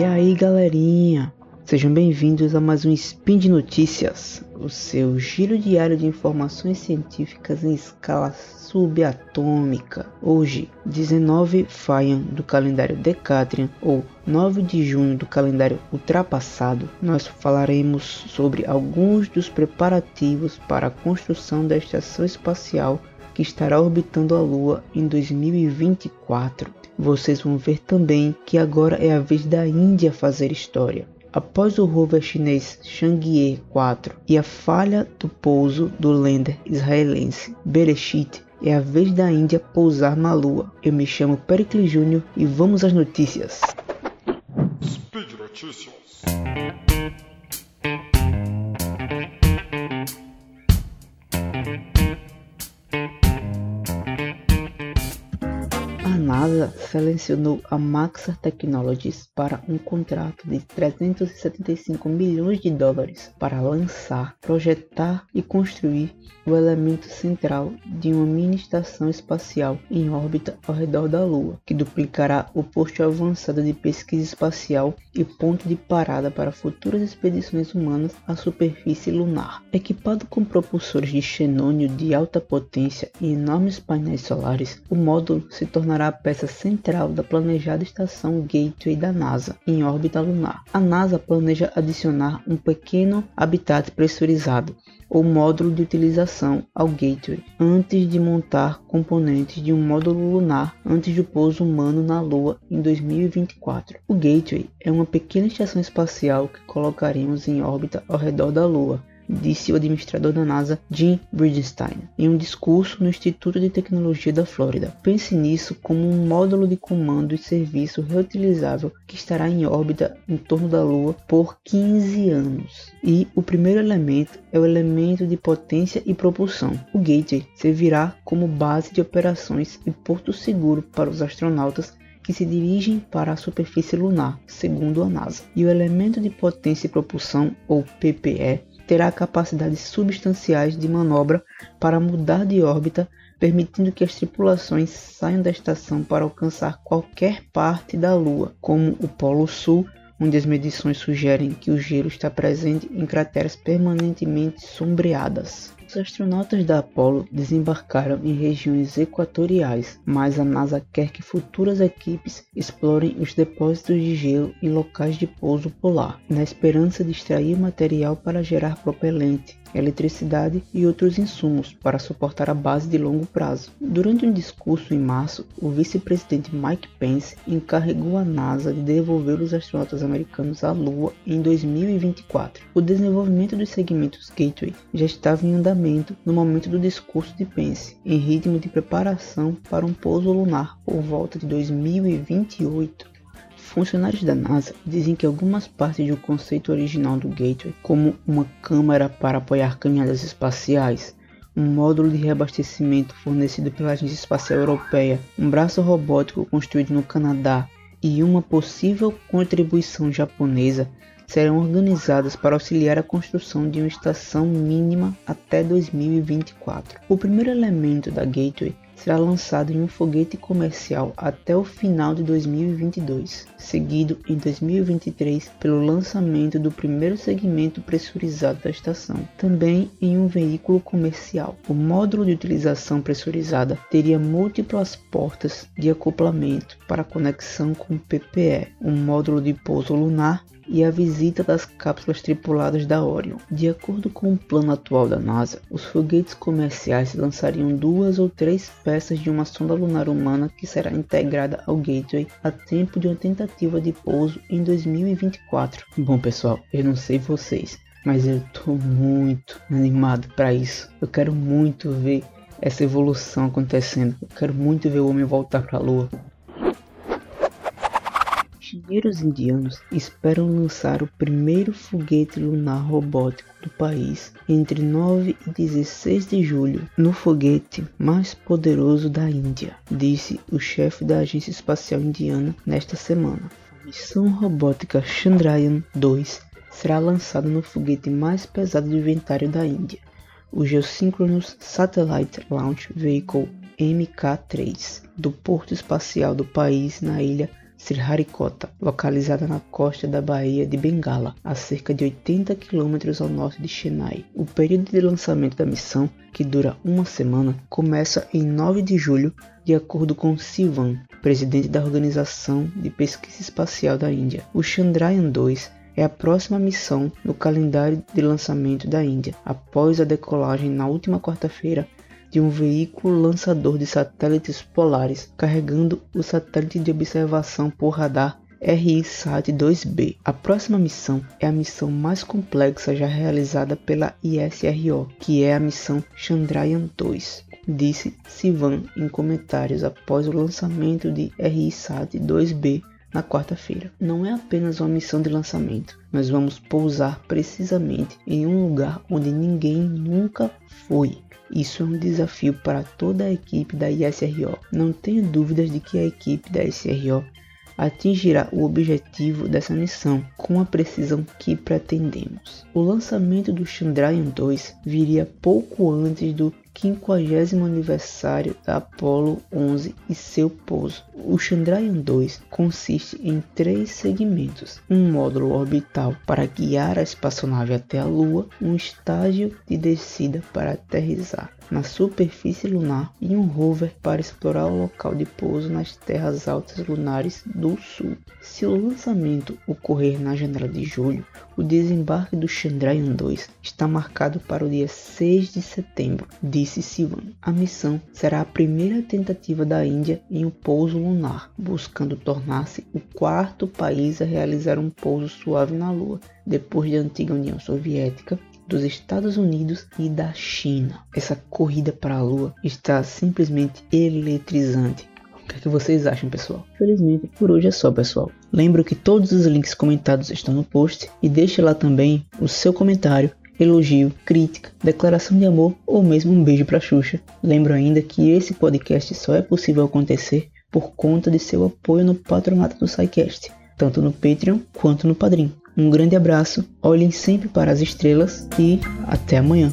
E aí galerinha, sejam bem-vindos a mais um Spin de Notícias, o seu giro diário de informações científicas em escala subatômica. Hoje, 19 Faian do calendário Decatrian ou 9 de junho do calendário ultrapassado, nós falaremos sobre alguns dos preparativos para a construção da estação espacial que estará orbitando a Lua em 2024. Vocês vão ver também que agora é a vez da Índia fazer história. Após o rover chinês Chang'e 4 e a falha do pouso do lander israelense Bereshit, é a vez da Índia pousar na Lua. Eu me chamo Pericles Júnior e vamos às notícias. Speed Notícias. Selecionou a Maxar Technologies para um contrato de 375 milhões de dólares para lançar, projetar e construir o elemento central de uma mini estação espacial em órbita ao redor da Lua, que duplicará o posto avançado de pesquisa espacial e ponto de parada para futuras expedições humanas à superfície lunar. Equipado com propulsores de xenônio de alta potência e enormes painéis solares, o módulo se tornará peça central da planejada estação Gateway da NASA em órbita lunar. A NASA planeja adicionar um pequeno habitat pressurizado ou módulo de utilização ao Gateway antes de montar componentes de um módulo lunar antes do pouso humano na Lua em 2024. O Gateway é uma pequena estação espacial que colocaremos em órbita ao redor da Lua disse o administrador da NASA Jim Bridenstine em um discurso no Instituto de Tecnologia da Flórida. Pense nisso como um módulo de comando e serviço reutilizável que estará em órbita em torno da Lua por 15 anos. E o primeiro elemento é o elemento de potência e propulsão. O Gateway servirá como base de operações e porto seguro para os astronautas que se dirigem para a superfície lunar, segundo a NASA. E o elemento de potência e propulsão, ou PPE, terá capacidades substanciais de manobra para mudar de órbita, permitindo que as tripulações saiam da estação para alcançar qualquer parte da Lua, como o Polo Sul, onde as medições sugerem que o gelo está presente em crateras permanentemente sombreadas. Os astronautas da Apollo desembarcaram em regiões equatoriais, mas a NASA quer que futuras equipes explorem os depósitos de gelo em locais de pouso polar, na esperança de extrair material para gerar propelente, eletricidade e outros insumos para suportar a base de longo prazo. Durante um discurso em março, o vice-presidente Mike Pence encarregou a NASA de devolver os astronautas americanos à Lua em 2024. O desenvolvimento dos segmentos Gateway já estava em andamento no momento do discurso de Pence, em ritmo de preparação para um pouso lunar por volta de 2028. Funcionários da NASA dizem que algumas partes do conceito original do Gateway, como uma câmara para apoiar caminhadas espaciais, um módulo de reabastecimento fornecido pela Agência Espacial Europeia, um braço robótico construído no Canadá e uma possível contribuição japonesa serão organizadas para auxiliar a construção de uma estação mínima até 2024. O primeiro elemento da Gateway será lançado em um foguete comercial até o final de 2022, seguido em 2023 pelo lançamento do primeiro segmento pressurizado da estação, também em um veículo comercial. O módulo de utilização pressurizada teria múltiplas portas de acoplamento para conexão com o PPE, um módulo de pouso lunar e a visita das cápsulas tripuladas da Orion. De acordo com o plano atual da NASA, os foguetes comerciais lançariam duas ou três peças de uma sonda lunar humana que será integrada ao Gateway a tempo de uma tentativa de pouso em 2024. Bom pessoal, eu não sei vocês, mas eu tô muito animado para isso. Eu quero muito ver essa evolução acontecendo. Eu quero muito ver o homem voltar para a Lua engenheiros indianos esperam lançar o primeiro foguete lunar robótico do país entre 9 e 16 de julho no foguete mais poderoso da Índia, disse o chefe da Agência Espacial Indiana nesta semana. A missão robótica Chandrayaan-2 será lançada no foguete mais pesado do inventário da Índia, o Geosynchronous Satellite Launch Vehicle MK-3, do porto espacial do país na ilha Sriharikota, localizada na costa da Baía de Bengala, a cerca de 80 quilômetros ao norte de Chennai. O período de lançamento da missão, que dura uma semana, começa em 9 de julho, de acordo com Sivan, presidente da Organização de Pesquisa Espacial da Índia. O Chandrayaan 2 é a próxima missão no calendário de lançamento da Índia, após a decolagem na última quarta-feira de um veículo lançador de satélites polares carregando o satélite de observação por radar RISAT-2B. A próxima missão é a missão mais complexa já realizada pela ISRO, que é a missão Chandrayaan-2, disse Sivan em comentários após o lançamento de RISAT-2B na quarta-feira. Não é apenas uma missão de lançamento, nós vamos pousar precisamente em um lugar onde ninguém nunca foi. Isso é um desafio para toda a equipe da ISRO. Não tenho dúvidas de que a equipe da ISRO atingirá o objetivo dessa missão com a precisão que pretendemos. O lançamento do Chandrayaan 2 viria pouco antes do 50 aniversário da Apollo 11 e seu pouso. O Chandrayaan 2 consiste em três segmentos: um módulo orbital para guiar a espaçonave até a Lua, um estágio de descida para aterrissar na superfície lunar e um rover para explorar o local de pouso nas terras altas lunares do Sul. Se o lançamento ocorrer na janela de julho, o desembarque do Chandrayaan 2 está marcado para o dia 6 de setembro, disse Sivan. A missão será a primeira tentativa da Índia em um pouso lunar, buscando tornar-se o quarto país a realizar um pouso suave na Lua, depois da antiga União Soviética dos Estados Unidos e da China. Essa corrida para a Lua está simplesmente eletrizante. O que, é que vocês acham, pessoal? Felizmente, por hoje é só, pessoal. Lembro que todos os links comentados estão no post e deixe lá também o seu comentário elogio, crítica, declaração de amor ou mesmo um beijo para Xuxa. Lembro ainda que esse podcast só é possível acontecer por conta de seu apoio no patronato do SciCast, tanto no Patreon quanto no Padrim. Um grande abraço, olhem sempre para as estrelas e até amanhã.